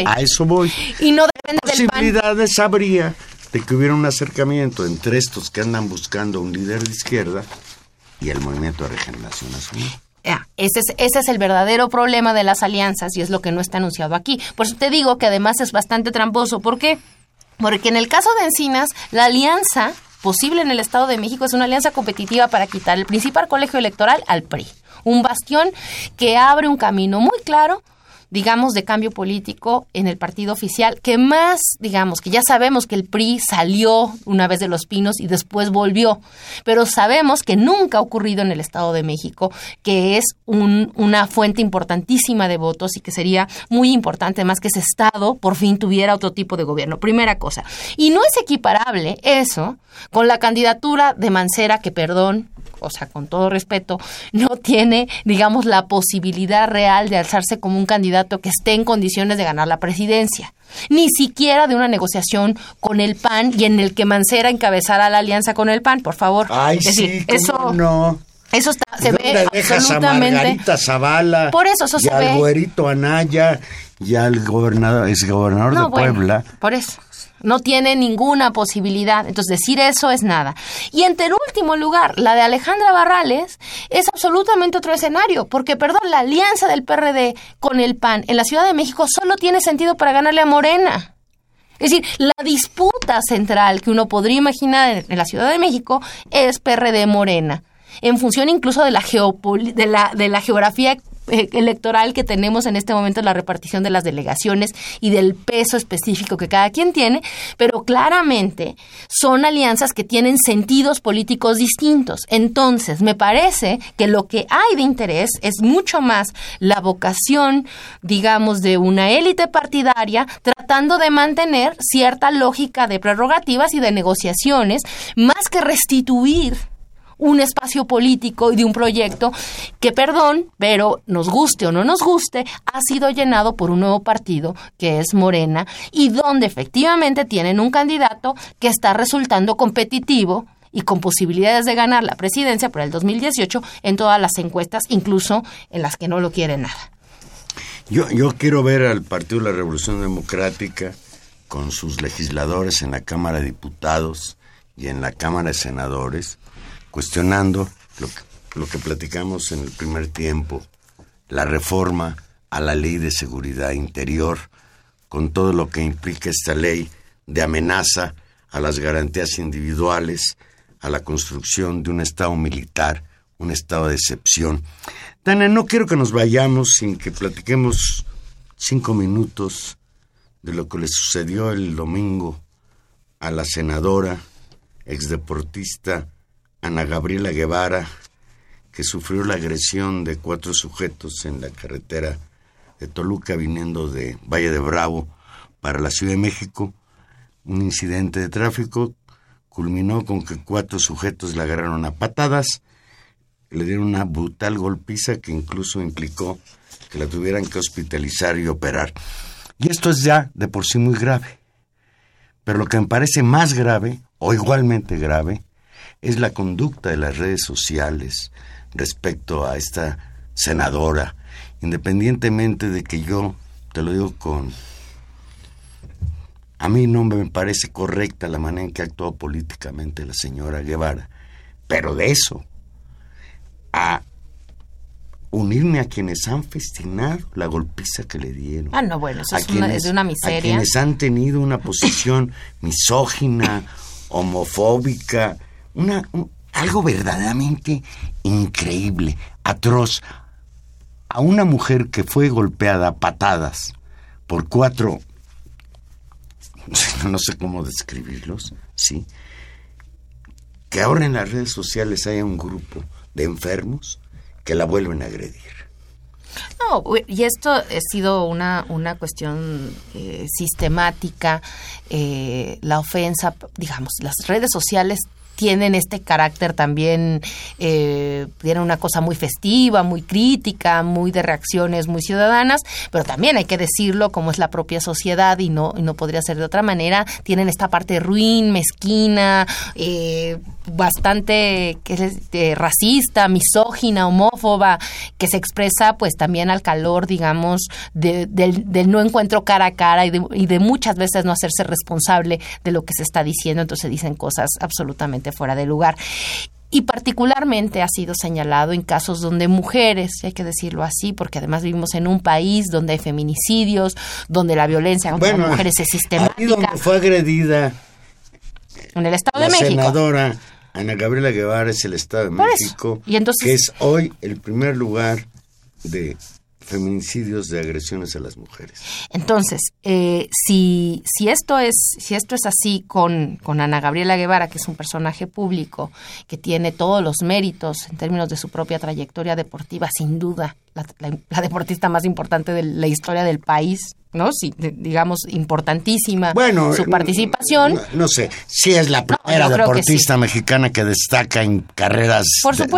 a eso, voy, Y no depende posibilidades habría de que hubiera un acercamiento entre estos que andan buscando un líder de izquierda y el movimiento de regeneración nacional. ese, es, ese es el verdadero problema de las alianzas y es lo que no está anunciado aquí. Por eso te digo que además es bastante tramposo. ¿Por qué? Porque en el caso de Encinas, la alianza posible en el Estado de México es una alianza competitiva para quitar el principal colegio electoral al PRI. Un bastión que abre un camino muy claro digamos, de cambio político en el partido oficial, que más, digamos, que ya sabemos que el PRI salió una vez de Los Pinos y después volvió, pero sabemos que nunca ha ocurrido en el Estado de México, que es un, una fuente importantísima de votos y que sería muy importante más que ese Estado por fin tuviera otro tipo de gobierno. Primera cosa. Y no es equiparable eso con la candidatura de Mancera, que perdón, o sea, con todo respeto, no tiene, digamos, la posibilidad real de alzarse como un candidato que esté en condiciones de ganar la presidencia. Ni siquiera de una negociación con el PAN y en el que Mancera encabezara la alianza con el PAN, por favor. Ay, es decir, eso no. Eso está, se ve absolutamente. A Margarita Zavala, por eso, eso y al güerito Anaya y al gobernador, es gobernador de Puebla. Por eso no tiene ninguna posibilidad. Entonces, decir eso es nada. Y en último lugar, la de Alejandra Barrales es absolutamente otro escenario, porque, perdón, la alianza del PRD con el PAN en la Ciudad de México solo tiene sentido para ganarle a Morena. Es decir, la disputa central que uno podría imaginar en la Ciudad de México es PRD Morena en función incluso de la, de la, de la geografía electoral que tenemos en este momento, la repartición de las delegaciones y del peso específico que cada quien tiene, pero claramente son alianzas que tienen sentidos políticos distintos. Entonces, me parece que lo que hay de interés es mucho más la vocación, digamos, de una élite partidaria tratando de mantener cierta lógica de prerrogativas y de negociaciones, más que restituir un espacio político y de un proyecto que, perdón, pero nos guste o no nos guste, ha sido llenado por un nuevo partido que es Morena y donde efectivamente tienen un candidato que está resultando competitivo y con posibilidades de ganar la presidencia para el 2018 en todas las encuestas, incluso en las que no lo quieren nada. Yo, yo quiero ver al Partido de la Revolución Democrática con sus legisladores en la Cámara de Diputados y en la Cámara de Senadores cuestionando lo que, platicamos en el primer tiempo, la reforma a la ley de seguridad interior, con todo lo que implica esta ley de amenaza a las garantías individuales, a la construcción de un Estado militar, un estado de excepción. Dana, no quiero que nos vayamos sin que platiquemos cinco minutos de lo que le sucedió el domingo a la senadora, exdeportista Ana Gabriela Guevara, que sufrió la agresión de cuatro sujetos en la carretera de Toluca viniendo de Valle de Bravo para la Ciudad de México. Un incidente de tráfico culminó con que cuatro sujetos la agarraron a patadas, le dieron una brutal golpiza que incluso implicó que la tuvieran que hospitalizar y operar. Y esto es ya de por sí muy grave. Pero lo que me parece más grave, o igualmente grave, es la conducta de las redes sociales respecto a esta senadora, independientemente de que yo, te lo digo con... A mí no me parece correcta la manera en que actuó políticamente la señora Guevara, pero de eso a unirme a quienes han festinado la golpiza que le dieron. Ah, no, bueno, eso es, una, es una A miseria. quienes han tenido una posición misógina, homofóbica, una, un- algo verdaderamente increíble, atroz. A una mujer que fue golpeada a patadas por cuatro, no sé cómo describirlos, ¿sí? Que ahora en las redes sociales haya un grupo de enfermos que la vuelven a agredir. No, y esto ha sido una, una cuestión eh, sistemática. eh, la ofensa, digamos, las redes sociales tienen este carácter también, eh, tienen una cosa muy festiva, muy crítica, muy de reacciones muy ciudadanas, pero también hay que decirlo como es la propia sociedad y no, y no podría ser de otra manera, tienen esta parte ruin, mezquina, eh, bastante que es, eh, racista, misógina, homófoba, que se expresa pues también al calor, digamos, de- del, del no encuentro cara a cara y de, y de muchas veces no hacerse responsable de lo que se está diciendo, entonces dicen cosas absolutamente fuera de lugar. Y particularmente ha sido señalado en casos donde mujeres, hay que decirlo así, porque además vivimos en un país donde hay feminicidios, donde la violencia contra las mujeres es ahí sistemática, donde fue agredida en el Estado la de México. senadora Ana Gabriela Guevara es el Estado de Por eso. México, Y entonces- que es hoy el primer lugar de feminicidios de agresiones a las mujeres. Entonces, eh, si, si, esto es, si esto es así con, con Ana Gabriela Guevara, que es un personaje público, que tiene todos los méritos en términos de su propia trayectoria deportiva, sin duda, la, la- la deportista más importante de la historia del país, ¿no? Sí, de- digamos, importantísima Bueno, su eh, participación. No, no sé, si es la primera que deportista mexicana que destaca en carreras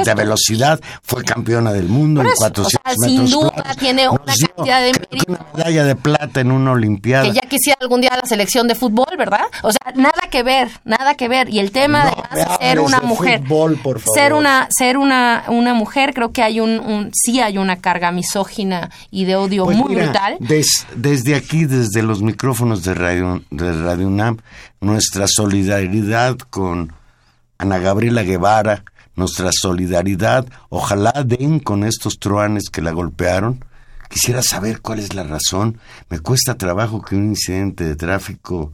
de, velocidad, fue campeona del mundo en eso, 400 o sea, sin metros duda planos. tiene Nos una cantidad de mérito. una medalla de plata en una olimpiada. que ya quisiera algún día la selección de fútbol, ¿verdad? O sea, nada que ver, nada que ver. Y el tema No además ser una mujer, fútbol, por favor. ser una, ser una, una mujer, creo que hay un, un, sí hay una carga misógina y de odio Pues muy mira, brutal. des- desde aquí, desde los micrófonos de Radio, de Radio UNAM, nuestra solidaridad con Ana Gabriela Guevara, nuestra solidaridad, ojalá den con estos truanes que la golpearon. Quisiera saber cuál es la razón. Me cuesta trabajo que un incidente de tráfico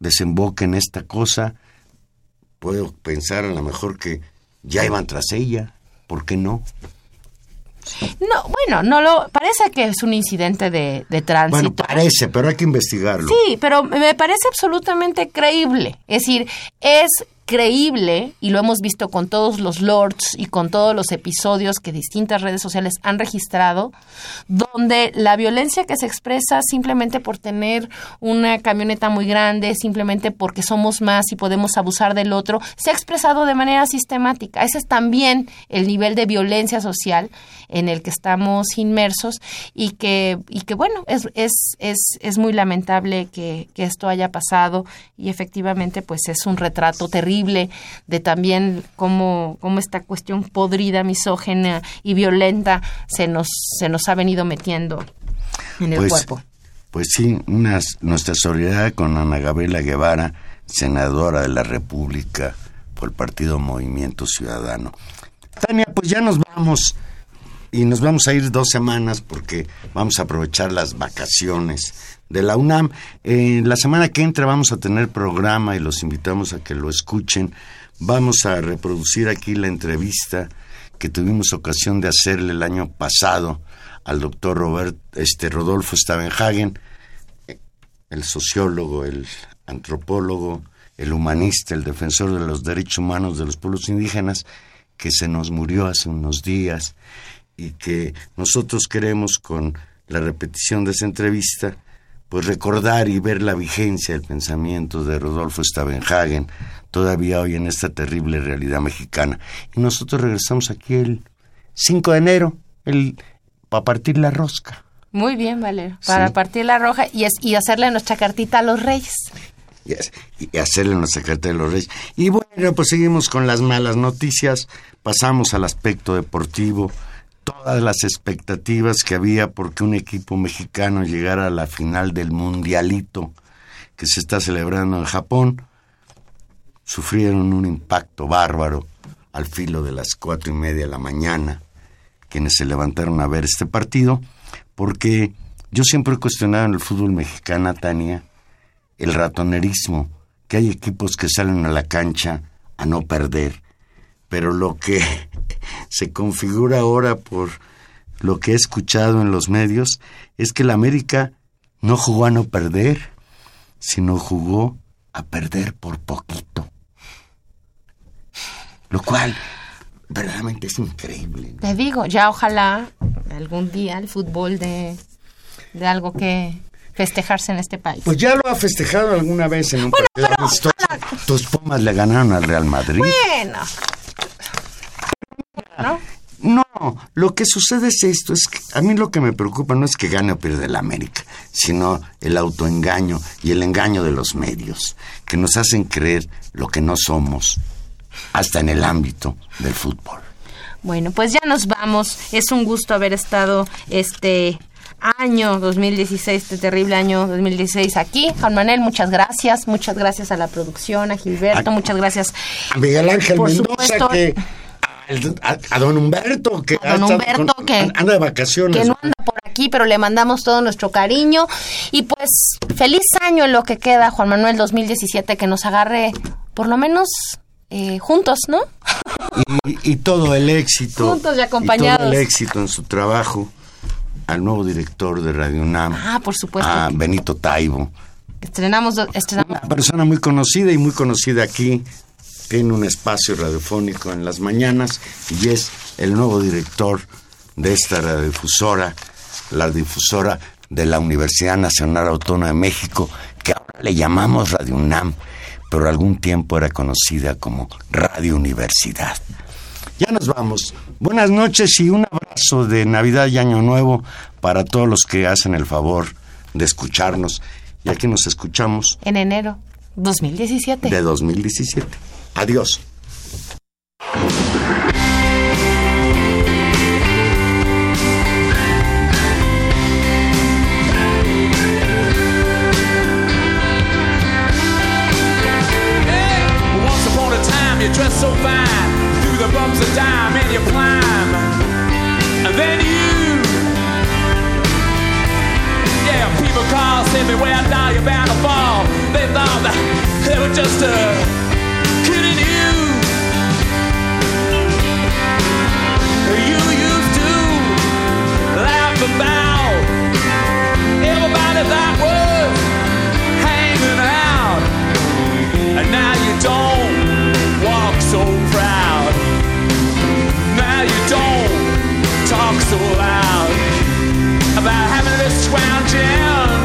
desemboque en esta cosa. Puedo pensar a lo mejor que ya iban tras ella. ¿Por qué no? No, bueno, no lo, parece que es un incidente de, de tránsito. Bueno, parece, pero hay que investigarlo. Sí, pero me parece absolutamente creíble. Es decir, es creíble, y lo hemos visto con todos los lords y con todos los episodios que distintas redes sociales han registrado, donde la violencia que se expresa simplemente por tener una camioneta muy grande, simplemente porque somos más y podemos abusar del otro, se ha expresado de manera sistemática. Ese es también el nivel de violencia social en el que estamos inmersos y que, y que bueno, es, es, es, es muy lamentable que, que esto haya pasado y efectivamente pues es un retrato terrible de también cómo, cómo esta cuestión podrida, misógena y violenta se nos, se nos ha venido metiendo en el Pues, cuerpo. pues sí, unas- nuestra solidaridad con Ana Gabriela Guevara, senadora de la República por el Partido Movimiento Ciudadano. Tania, pues ya nos vamos y nos vamos a ir dos semanas porque vamos a aprovechar las vacaciones de la UNAM. Eh, la semana que entra vamos a tener programa y los invitamos a que lo escuchen. Vamos a reproducir aquí la entrevista que tuvimos ocasión de hacerle el año pasado al doctor Robert, este, Rodolfo Stavenhagen, el sociólogo, el antropólogo, el humanista, el defensor de los derechos humanos de los pueblos indígenas, que se nos murió hace unos días y que nosotros queremos con la repetición de esa entrevista, pues recordar y ver la vigencia del pensamiento de Rodolfo Stavenhagen todavía hoy en esta terrible realidad mexicana. Y nosotros regresamos aquí el 5 de enero, el, para partir la rosca. Muy bien, Valero. Para Sí. partir la roja y, es, y hacerle nuestra cartita a los reyes. y, hac- y hacerle nuestra carta de los reyes. Y bueno, pues seguimos con las malas noticias, pasamos al aspecto deportivo, todas las expectativas que había porque un equipo mexicano llegara a la final del mundialito que se está celebrando en Japón, sufrieron un impacto bárbaro al filo de las cuatro y media de la mañana, quienes se levantaron a ver este partido, porque yo siempre he cuestionado en el fútbol mexicano, Tania, el ratonerismo, que hay equipos que salen a la cancha a no perder, pero lo que se configura ahora por lo que he escuchado en los medios es que la América no jugó a no perder, sino jugó a perder por poquito. Lo cual verdaderamente es increíble. ¿no? Te digo, ya ojalá algún día el fútbol de, de algo que festejarse en este país. Pues ya lo ha festejado alguna vez en un partido amistoso. Tus Pumas le ganaron al Real Madrid. bueno. ¿No? No, lo que sucede es esto, es que a mí lo que me preocupa no es que gane o pierda el América, sino el autoengaño y el engaño de los medios, que nos hacen creer lo que no somos, hasta en el ámbito del fútbol. Bueno, pues ya nos vamos. Es un gusto haber estado este año 2016, este terrible año 2016 aquí. Juan Manuel, muchas gracias. Muchas gracias a la producción, a Gilberto, A- muchas gracias. A Miguel Ángel Por Mendoza, supuesto. que a, don Humberto, que A don ha estado Humberto, con- que- anda de vacaciones. que no anda por aquí, pero le mandamos todo nuestro cariño. Y pues, feliz año en lo que queda, Juan Manuel 2017, que nos agarre por lo menos eh, juntos, ¿no? y, y todo el éxito. Juntos y acompañados. todo el éxito en su trabajo al nuevo director de Radio UNAM, Ah, por supuesto. a Benito Taibo. Estrenamos, estrenamos Una persona muy conocida y muy conocida aquí. Tiene un espacio radiofónico en las mañanas y es el nuevo director de esta radiodifusora, la difusora de la Universidad Nacional Autónoma de México, que ahora le llamamos Radio UNAM, pero algún tiempo era conocida como Radio Universidad. Ya nos vamos. Buenas noches y un abrazo de Navidad y Año Nuevo para todos los que hacen el favor de escucharnos. Y aquí nos escuchamos en enero 2017. de 2017. Adiós. A you dressed so fine through the bumps of you climb. And then you, yeah, people call, say beware, down, you're bound to fall. They thought that they were just uh, about everybody that was hanging out, and now you don't walk so proud. Now you don't talk so loud about having this scrounging.